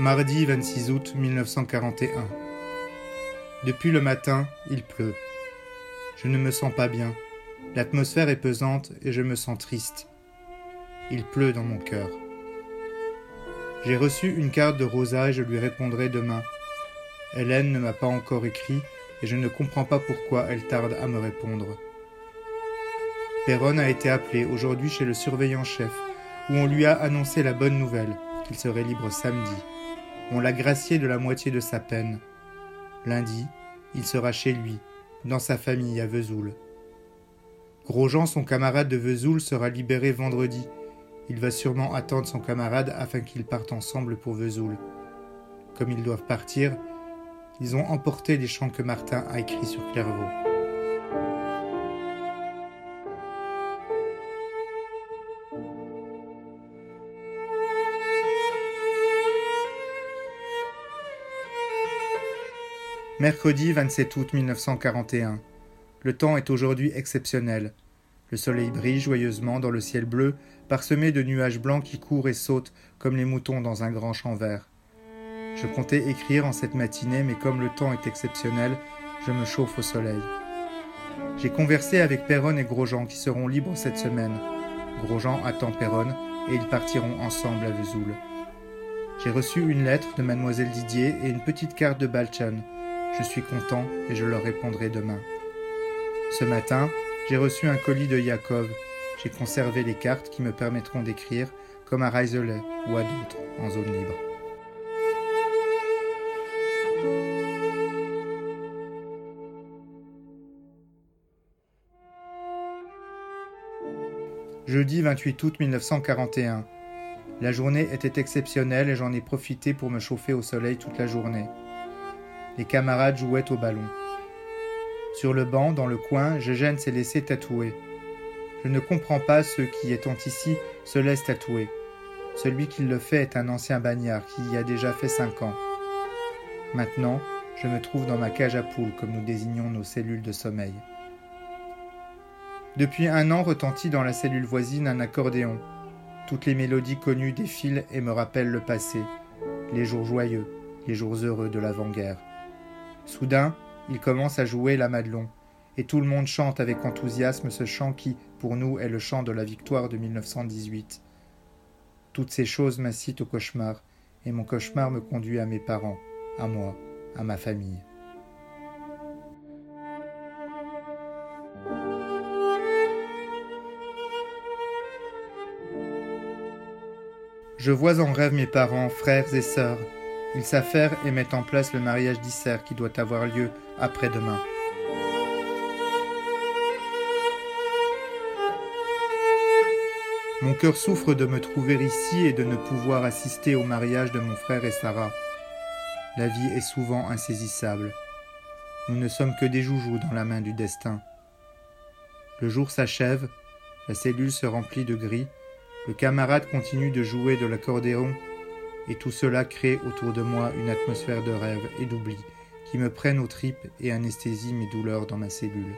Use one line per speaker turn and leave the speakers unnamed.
Mardi 26 août 1941. Depuis le matin, il pleut. Je ne me sens pas bien. L'atmosphère est pesante et je me sens triste. Il pleut dans mon cœur. J'ai reçu une carte de Rosa et je lui répondrai demain. Hélène ne m'a pas encore écrit et je ne comprends pas pourquoi elle tarde à me répondre. Perron a été appelé aujourd'hui chez le surveillant-chef où on lui a annoncé la bonne nouvelle qu'il serait libre samedi on l'a gracié de la moitié de sa peine. Lundi, il sera chez lui, dans sa famille à Vesoul. Grosjean, son camarade de Vesoul, sera libéré vendredi. Il va sûrement attendre son camarade afin qu'ils partent ensemble pour Vesoul. Comme ils doivent partir, ils ont emporté les chants que Martin a écrits sur Clairvaux. Mercredi 27 août 1941. Le temps est aujourd'hui exceptionnel. Le soleil brille joyeusement dans le ciel bleu, parsemé de nuages blancs qui courent et sautent comme les moutons dans un grand champ vert. Je comptais écrire en cette matinée, mais comme le temps est exceptionnel, je me chauffe au soleil. J'ai conversé avec Perron et Grosjean qui seront libres cette semaine. Grosjean attend Perron et ils partiront ensemble à Vesoul. J'ai reçu une lettre de mademoiselle Didier et une petite carte de Balchan. Je suis content et je leur répondrai demain. Ce matin, j'ai reçu un colis de Yakov. J'ai conservé les cartes qui me permettront d'écrire comme à Reiselet ou à d'autres en zone libre. Jeudi 28 août 1941. La journée était exceptionnelle et j'en ai profité pour me chauffer au soleil toute la journée les camarades jouaient au ballon. Sur le banc, dans le coin, Gégène s'est laissé tatouer. Je ne comprends pas ceux qui, étant ici, se laissent tatouer. Celui qui le fait est un ancien bagnard qui y a déjà fait cinq ans. Maintenant, je me trouve dans ma cage à poules, comme nous désignons nos cellules de sommeil. Depuis un an retentit dans la cellule voisine un accordéon. Toutes les mélodies connues défilent et me rappellent le passé, les jours joyeux, les jours heureux de l'avant-guerre. Soudain, il commence à jouer la Madelon, et tout le monde chante avec enthousiasme ce chant qui, pour nous, est le chant de la victoire de 1918. Toutes ces choses m'incitent au cauchemar, et mon cauchemar me conduit à mes parents, à moi, à ma famille. Je vois en rêve mes parents, frères et sœurs, ils s'affairent et mettent en place le mariage d'Isser qui doit avoir lieu après-demain. Mon cœur souffre de me trouver ici et de ne pouvoir assister au mariage de mon frère et Sarah. La vie est souvent insaisissable. Nous ne sommes que des joujoux dans la main du destin. Le jour s'achève, la cellule se remplit de gris, le camarade continue de jouer de l'accordéon et tout cela crée autour de moi une atmosphère de rêve et d'oubli qui me prennent aux tripes et anesthésie mes douleurs dans ma cellule.